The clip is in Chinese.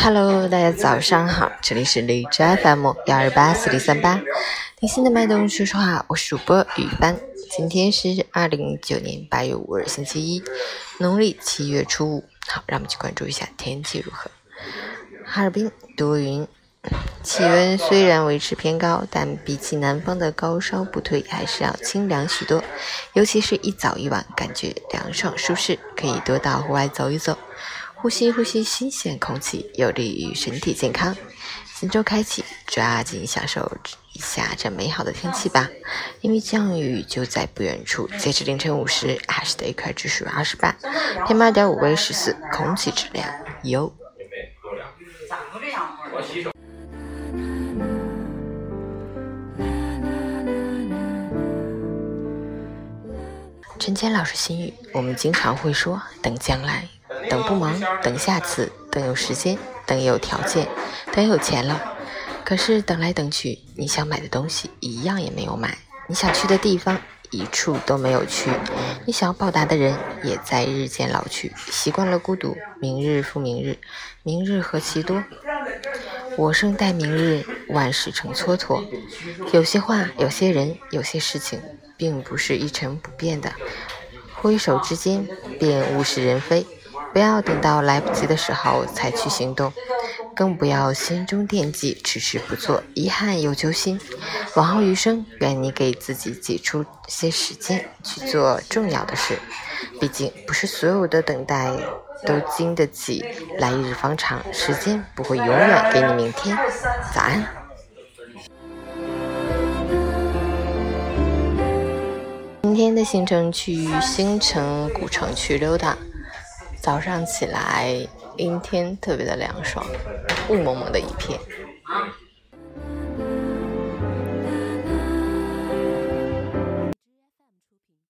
Hello，大家早上好，这里是荔枝 FM 幺二八四零三八，听心的脉动，说实话，我是主播雨帆。今天是二零一九年八月五日，星期一，农历七月初五。好，让我们去关注一下天气如何。哈尔滨多云，气温虽然维持偏高，但比起南方的高烧不退，还是要清凉许多。尤其是一早一晚，感觉凉爽舒适，可以多到户外走一走。呼吸呼吸新鲜空气，有利于身体健康。新周开启，抓紧享受一下这美好的天气吧！因为降雨就在不远处。截至凌晨五时，还是的 a q 指数二十八，PM 二点五为十四，空气质量优。陈谦老师心语：我们经常会说等将来。等不忙，等下次，等有时间，等有条件，等有钱了。可是等来等去，你想买的东西一样也没有买，你想去的地方一处都没有去，你想要报答的人也在日渐老去。习惯了孤独，明日复明日，明日何其多。我生待明日，万事成蹉跎。有些话，有些人，有些事情，并不是一成不变的。挥手之间，便物是人非。不要等到来不及的时候才去行动，更不要心中惦记，迟迟不做，遗憾又揪心。往后余生，愿你给自己挤出些时间去做重要的事。毕竟，不是所有的等待都经得起来日方长，时间不会永远给你明天。早安。今天的行程去新城古城去溜达。早上起来，阴天，特别的凉爽，雾蒙蒙的一片。